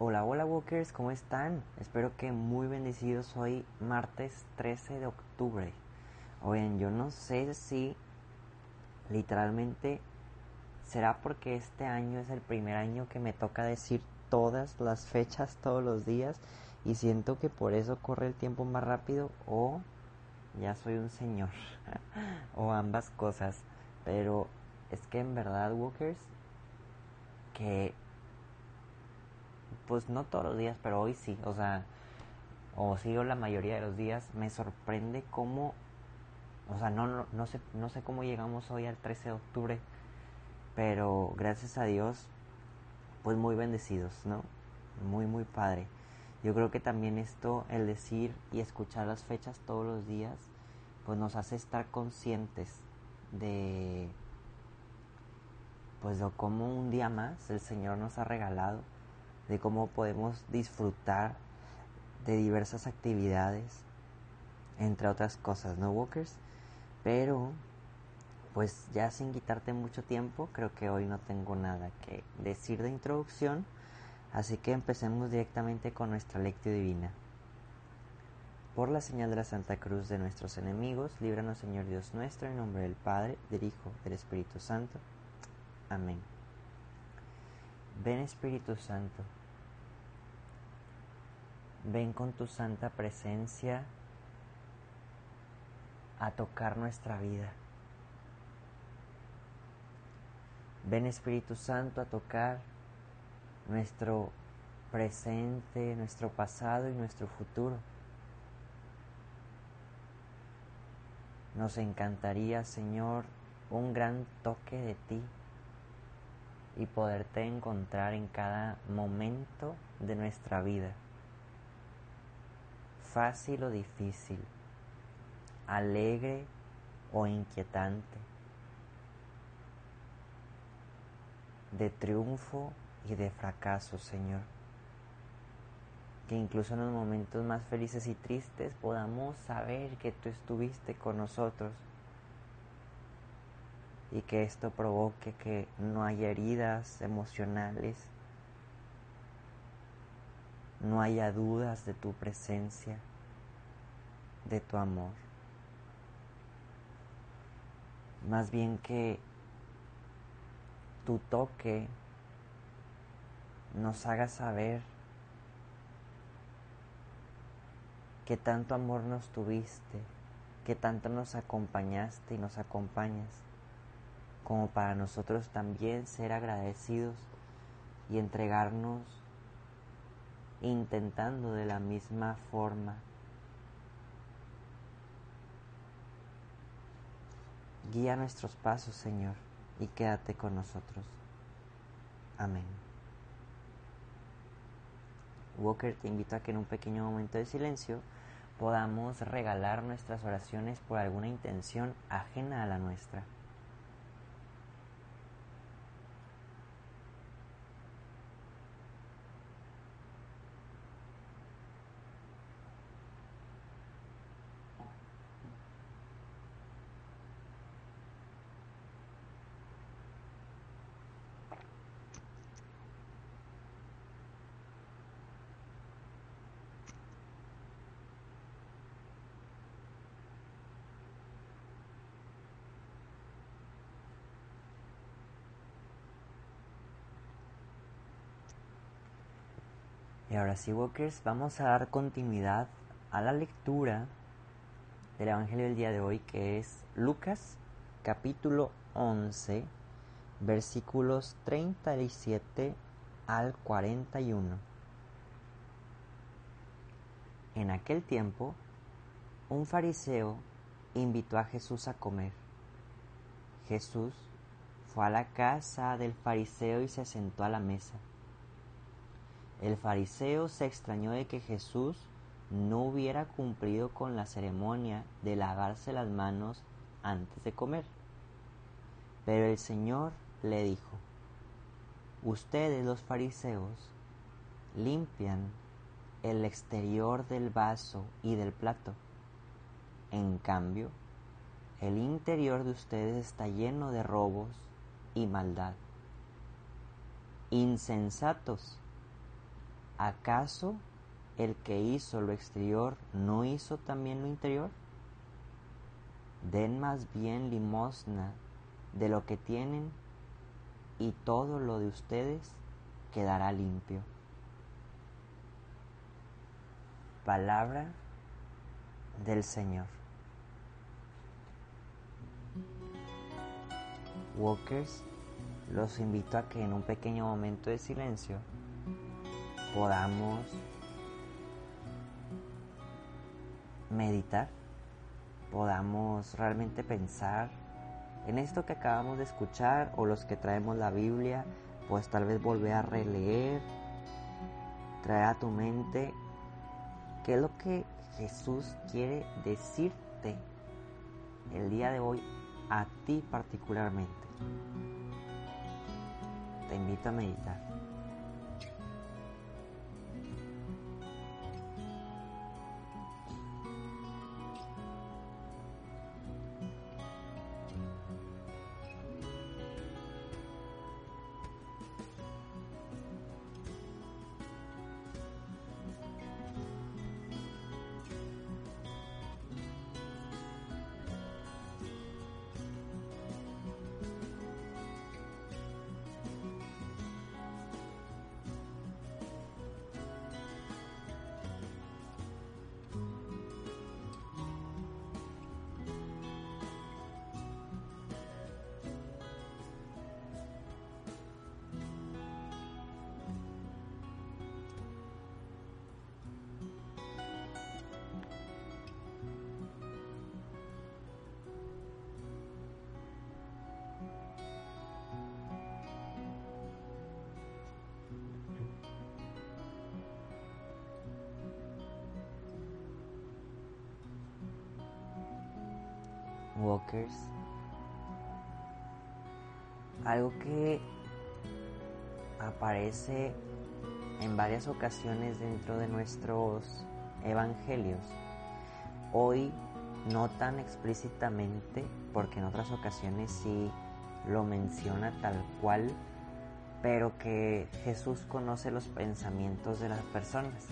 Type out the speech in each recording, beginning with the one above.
Hola, hola Walkers, ¿cómo están? Espero que muy bendecidos hoy, martes 13 de octubre. Oigan, yo no sé si literalmente será porque este año es el primer año que me toca decir todas las fechas todos los días y siento que por eso corre el tiempo más rápido o ya soy un señor o ambas cosas. Pero es que en verdad, Walkers, que pues no todos los días, pero hoy sí, o sea, o sí la mayoría de los días, me sorprende cómo, o sea, no, no, no, sé, no sé cómo llegamos hoy al 13 de octubre, pero gracias a Dios, pues muy bendecidos, ¿no? Muy, muy padre. Yo creo que también esto, el decir y escuchar las fechas todos los días, pues nos hace estar conscientes de, pues de cómo un día más el Señor nos ha regalado de cómo podemos disfrutar de diversas actividades, entre otras cosas, ¿no, Walkers? Pero, pues ya sin quitarte mucho tiempo, creo que hoy no tengo nada que decir de introducción, así que empecemos directamente con nuestra lectio divina. Por la señal de la Santa Cruz de nuestros enemigos, líbranos Señor Dios nuestro, en nombre del Padre, del Hijo, del Espíritu Santo. Amén. Ven Espíritu Santo Ven con tu santa presencia a tocar nuestra vida. Ven Espíritu Santo a tocar nuestro presente, nuestro pasado y nuestro futuro. Nos encantaría, Señor, un gran toque de ti y poderte encontrar en cada momento de nuestra vida fácil o difícil, alegre o inquietante, de triunfo y de fracaso, Señor. Que incluso en los momentos más felices y tristes podamos saber que tú estuviste con nosotros y que esto provoque que no haya heridas emocionales no haya dudas de tu presencia, de tu amor. Más bien que tu toque nos haga saber que tanto amor nos tuviste, que tanto nos acompañaste y nos acompañas, como para nosotros también ser agradecidos y entregarnos intentando de la misma forma. Guía nuestros pasos, Señor, y quédate con nosotros. Amén. Walker te invito a que en un pequeño momento de silencio podamos regalar nuestras oraciones por alguna intención ajena a la nuestra. Y ahora sí, Walkers, vamos a dar continuidad a la lectura del Evangelio del día de hoy, que es Lucas capítulo 11, versículos 37 al 41. En aquel tiempo, un fariseo invitó a Jesús a comer. Jesús fue a la casa del fariseo y se sentó a la mesa. El fariseo se extrañó de que Jesús no hubiera cumplido con la ceremonia de lavarse las manos antes de comer. Pero el Señor le dijo, ustedes los fariseos limpian el exterior del vaso y del plato. En cambio, el interior de ustedes está lleno de robos y maldad. Insensatos ¿acaso el que hizo lo exterior no hizo también lo interior? Den más bien limosna de lo que tienen y todo lo de ustedes quedará limpio. Palabra del Señor. Walkers, los invito a que en un pequeño momento de silencio podamos meditar, podamos realmente pensar en esto que acabamos de escuchar o los que traemos la Biblia, pues tal vez volver a releer, traer a tu mente qué es lo que Jesús quiere decirte el día de hoy a ti particularmente. Te invito a meditar. Walkers. Algo que aparece en varias ocasiones dentro de nuestros evangelios. Hoy no tan explícitamente, porque en otras ocasiones sí lo menciona tal cual, pero que Jesús conoce los pensamientos de las personas.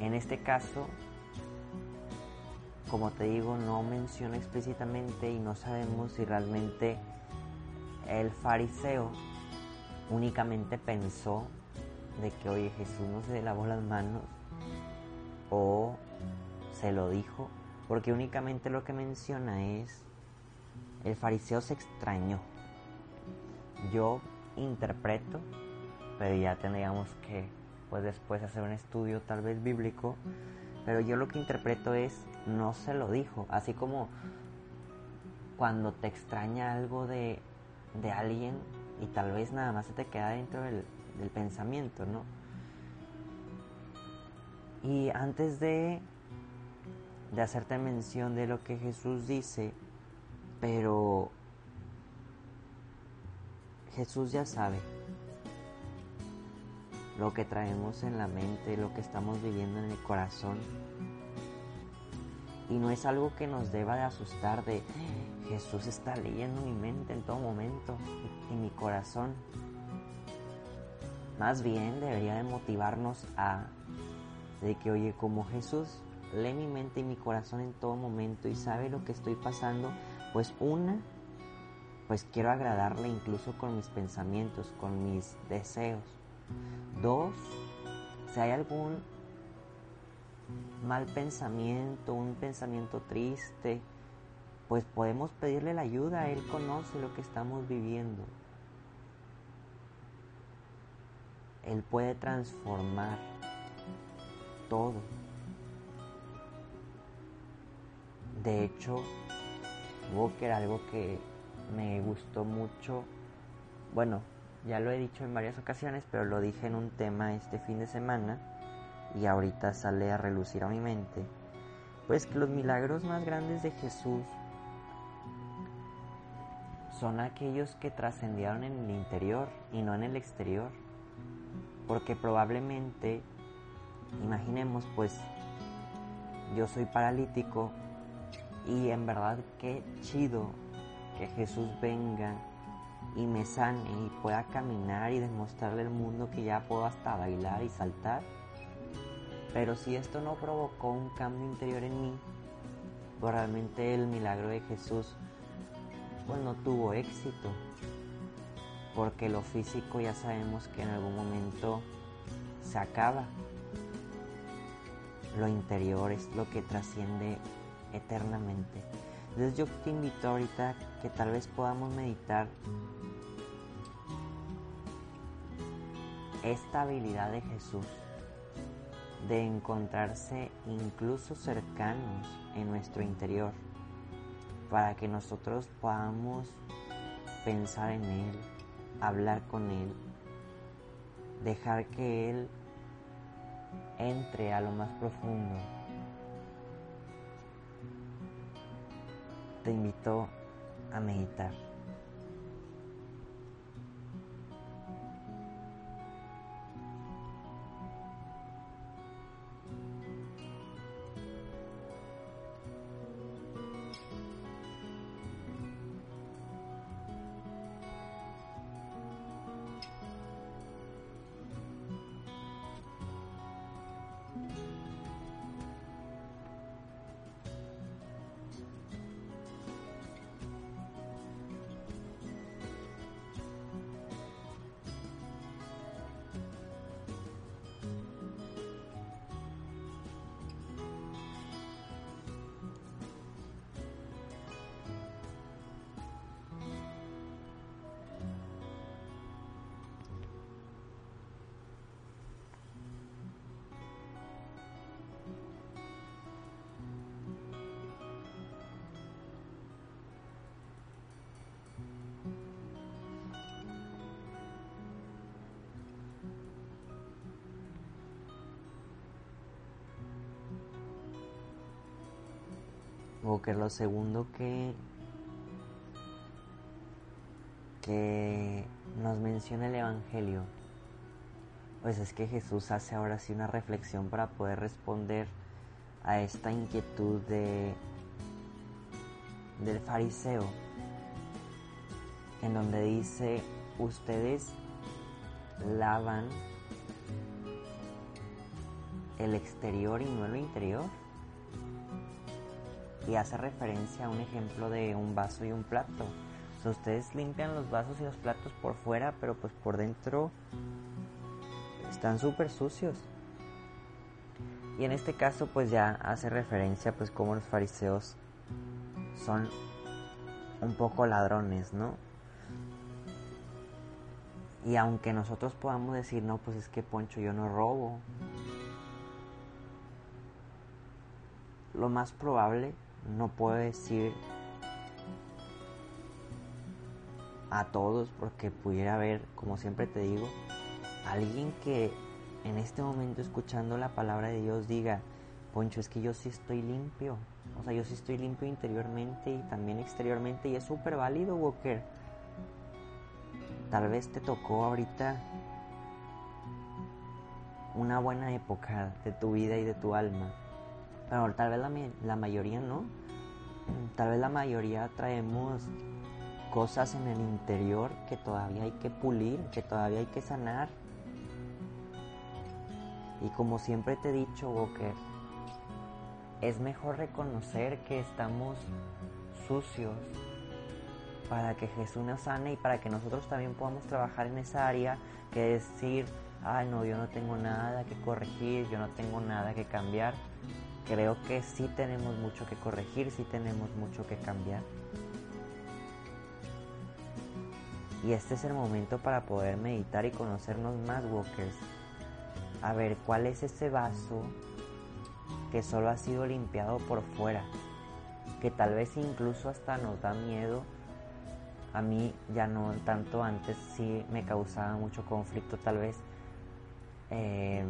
En este caso, como te digo, no menciona explícitamente y no sabemos si realmente el fariseo únicamente pensó de que, oye, Jesús no se lavó las manos o se lo dijo, porque únicamente lo que menciona es, el fariseo se extrañó. Yo interpreto, pero ya tendríamos que, pues después hacer un estudio tal vez bíblico, pero yo lo que interpreto es, no se lo dijo. Así como cuando te extraña algo de, de alguien y tal vez nada más se te queda dentro del, del pensamiento, ¿no? Y antes de, de hacerte mención de lo que Jesús dice, pero Jesús ya sabe lo que traemos en la mente, lo que estamos viviendo en el corazón. Y no es algo que nos deba de asustar de Jesús está leyendo mi mente en todo momento y mi corazón. Más bien debería de motivarnos a de que, oye, como Jesús lee mi mente y mi corazón en todo momento y sabe lo que estoy pasando, pues una, pues quiero agradarle incluso con mis pensamientos, con mis deseos. Dos, si hay algún mal pensamiento, un pensamiento triste, pues podemos pedirle la ayuda, Él conoce lo que estamos viviendo. Él puede transformar todo. De hecho, Walker, algo que me gustó mucho, bueno, ya lo he dicho en varias ocasiones, pero lo dije en un tema este fin de semana y ahorita sale a relucir a mi mente, pues que los milagros más grandes de Jesús son aquellos que trascendieron en el interior y no en el exterior. Porque probablemente, imaginemos pues, yo soy paralítico y en verdad qué chido que Jesús venga y me sane y pueda caminar y demostrarle al mundo que ya puedo hasta bailar y saltar. Pero si esto no provocó un cambio interior en mí, pues realmente el milagro de Jesús pues no tuvo éxito. Porque lo físico ya sabemos que en algún momento se acaba. Lo interior es lo que trasciende eternamente. Entonces yo te invito ahorita que tal vez podamos meditar esta habilidad de Jesús de encontrarse incluso cercanos en nuestro interior para que nosotros podamos pensar en Él, hablar con Él, dejar que Él entre a lo más profundo. Te invito a meditar. Que lo segundo que que nos menciona el Evangelio, pues es que Jesús hace ahora sí una reflexión para poder responder a esta inquietud de del fariseo, en donde dice, ustedes lavan el exterior y no el interior y hace referencia a un ejemplo de un vaso y un plato. Ustedes limpian los vasos y los platos por fuera, pero pues por dentro están súper sucios. Y en este caso pues ya hace referencia pues como los fariseos son un poco ladrones, ¿no? Y aunque nosotros podamos decir, no, pues es que Poncho yo no robo, lo más probable no puedo decir a todos porque pudiera haber, como siempre te digo, alguien que en este momento escuchando la palabra de Dios diga, Poncho, es que yo sí estoy limpio. O sea, yo sí estoy limpio interiormente y también exteriormente y es súper válido, Walker. Tal vez te tocó ahorita una buena época de tu vida y de tu alma pero tal vez la, la mayoría no. Tal vez la mayoría traemos cosas en el interior que todavía hay que pulir, que todavía hay que sanar. Y como siempre te he dicho, Walker, es mejor reconocer que estamos sucios para que Jesús nos sane y para que nosotros también podamos trabajar en esa área que decir, ay no, yo no tengo nada que corregir, yo no tengo nada que cambiar creo que sí tenemos mucho que corregir, sí tenemos mucho que cambiar. Y este es el momento para poder meditar y conocernos más, Walkers. A ver, ¿cuál es ese vaso que solo ha sido limpiado por fuera? Que tal vez incluso hasta nos da miedo. A mí ya no tanto antes, sí me causaba mucho conflicto tal vez. Eh,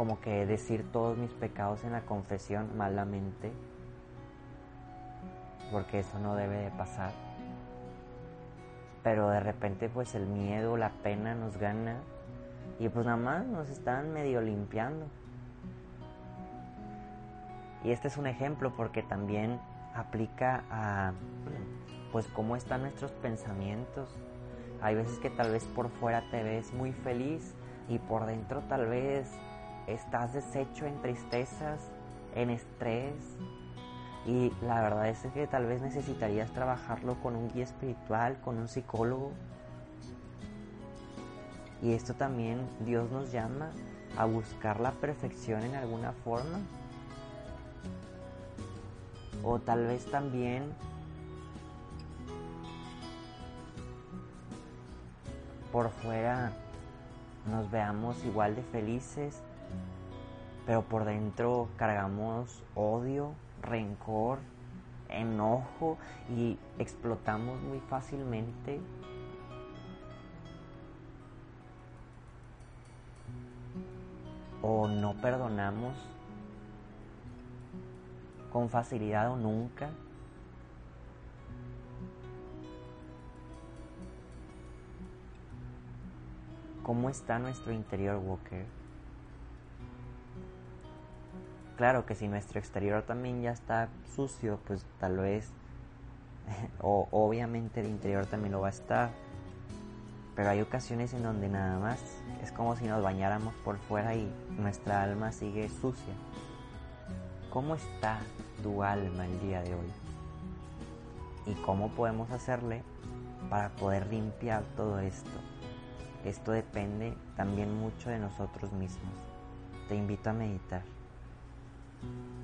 como que decir todos mis pecados en la confesión malamente, porque eso no debe de pasar. Pero de repente pues el miedo, la pena nos gana y pues nada más nos están medio limpiando. Y este es un ejemplo porque también aplica a pues cómo están nuestros pensamientos. Hay veces que tal vez por fuera te ves muy feliz y por dentro tal vez estás deshecho en tristezas, en estrés. Y la verdad es que tal vez necesitarías trabajarlo con un guía espiritual, con un psicólogo. Y esto también Dios nos llama a buscar la perfección en alguna forma. O tal vez también por fuera nos veamos igual de felices, pero por dentro cargamos odio, rencor, enojo y explotamos muy fácilmente. O no perdonamos con facilidad o nunca. ¿Cómo está nuestro interior, Walker? Claro que si nuestro exterior también ya está sucio, pues tal vez, o obviamente el interior también lo va a estar. Pero hay ocasiones en donde nada más es como si nos bañáramos por fuera y nuestra alma sigue sucia. ¿Cómo está tu alma el día de hoy? ¿Y cómo podemos hacerle para poder limpiar todo esto? Esto depende también mucho de nosotros mismos. Te invito a meditar. Mm-hmm.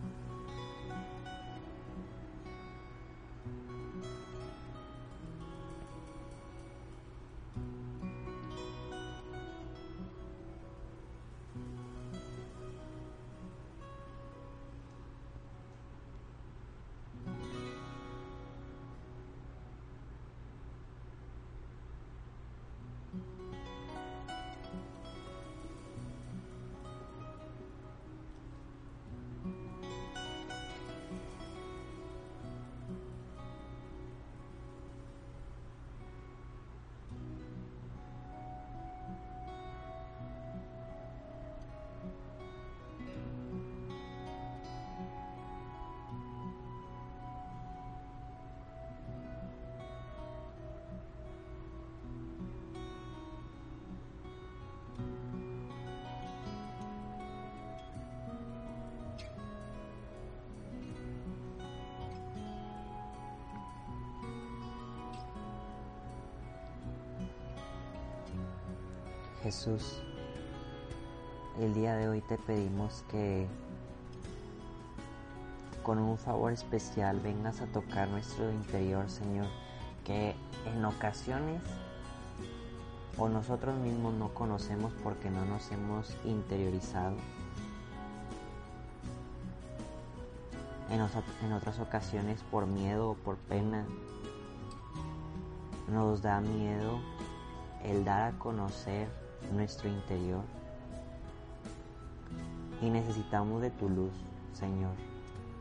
Jesús, el día de hoy te pedimos que con un favor especial vengas a tocar nuestro interior, Señor, que en ocasiones o nosotros mismos no conocemos porque no nos hemos interiorizado. En, otras ocasiones por miedo o por pena nos da miedo el dar a conocer nuestro interior. Y necesitamos de tu luz, Señor,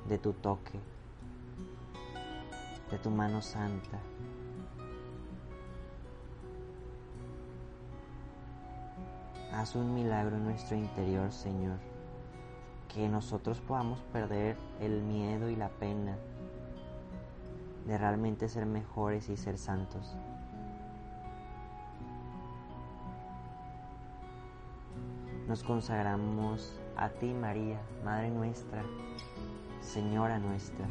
de tu toque, de tu mano santa. Haz un milagro en nuestro interior, Señor, que nosotros podamos perder el miedo y la pena de realmente ser mejores y ser santos. Nos consagramos a ti, María, Madre nuestra, Señora nuestra.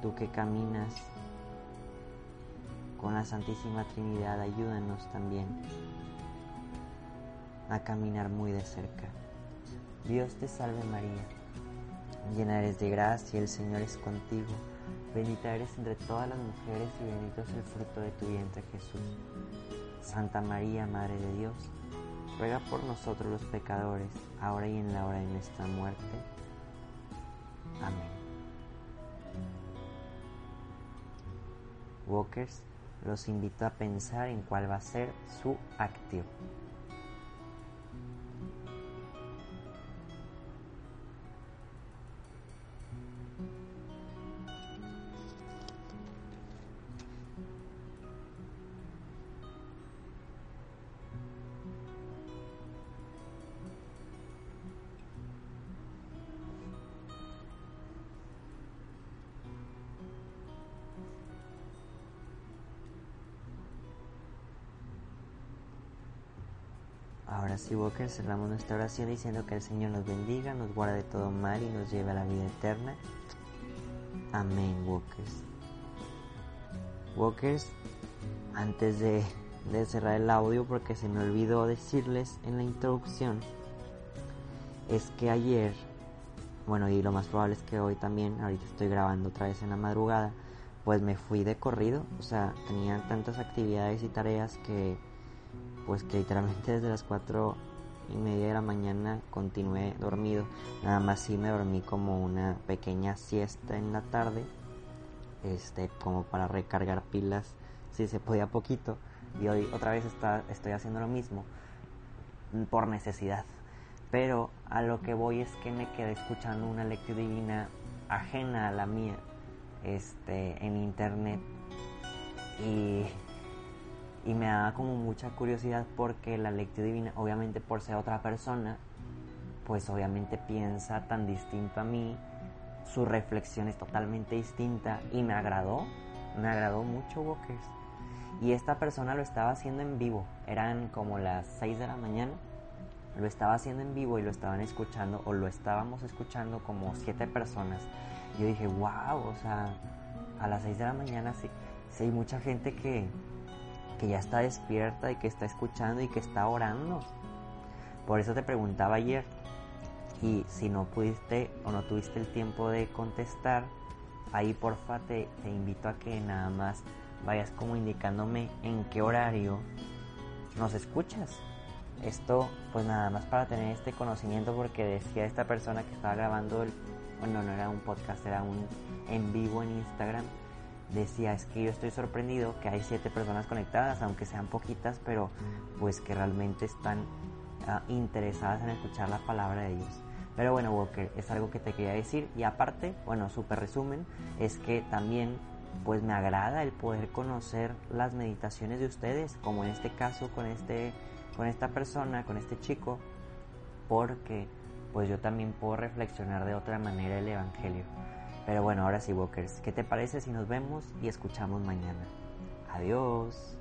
Tú que caminas con la Santísima Trinidad, ayúdanos también a caminar muy de cerca. Dios te salve María, llena eres de gracia, el Señor es contigo, bendita eres entre todas las mujeres y bendito es el fruto de tu vientre Jesús. Santa María, Madre de Dios, ruega por nosotros los pecadores, ahora y en la hora de nuestra muerte. Amén. Walkers, los invito a pensar en cuál va a ser su activo. Ahora sí, Walker, cerramos nuestra oración diciendo que el Señor nos bendiga, nos guarde de todo mal y nos lleve a la vida eterna. Amén, Walkers. Walkers, antes de, de cerrar el audio, porque se me olvidó decirles en la introducción, es que ayer, bueno, y lo más probable es que hoy también, ahorita estoy grabando otra vez en la madrugada, pues me fui de corrido, o sea, tenía tantas actividades y tareas que pues que literalmente desde las 4 y media de la mañana continué dormido. Nada más sí me dormí como una pequeña siesta en la tarde, este, como para recargar pilas, si se podía poquito. Y hoy otra vez está, estoy haciendo lo mismo por necesidad. Pero a lo que voy es que me quedé escuchando una lectura divina ajena a la mía, este, en internet y y me da como mucha curiosidad porque la lectura divina, obviamente por ser otra persona, pues obviamente piensa tan distinto a mí, su reflexión es totalmente distinta y me agradó, me agradó mucho Walkers. Y esta persona lo estaba haciendo en vivo, eran como las 6 de la mañana, lo estaba haciendo en vivo y lo estaban escuchando o lo estábamos escuchando como siete personas. Yo dije, wow, o sea, a las 6 de la mañana sí, sí hay mucha gente que, que ya está despierta y que está escuchando y que está orando. Por eso te preguntaba ayer y si no pudiste o no tuviste el tiempo de contestar, ahí porfa te, te invito a que nada más vayas como indicándome en qué horario nos escuchas. Esto pues nada más para tener este conocimiento porque decía esta persona que estaba grabando el, bueno no era un podcast, era un en vivo en Instagram decía, es que yo estoy sorprendido que hay siete personas conectadas, aunque sean poquitas, pero pues que realmente están ah, interesadas en escuchar la palabra de Dios. Pero bueno, Walker, es algo que te quería decir. Y aparte, bueno, súper resumen, es que también pues me agrada el poder conocer las meditaciones de ustedes, como en este caso con este con esta persona, con este chico, porque pues yo también puedo reflexionar de otra manera el evangelio. Pero bueno, ahora sí, Walkers, ¿qué te parece si nos vemos y escuchamos mañana? Adiós.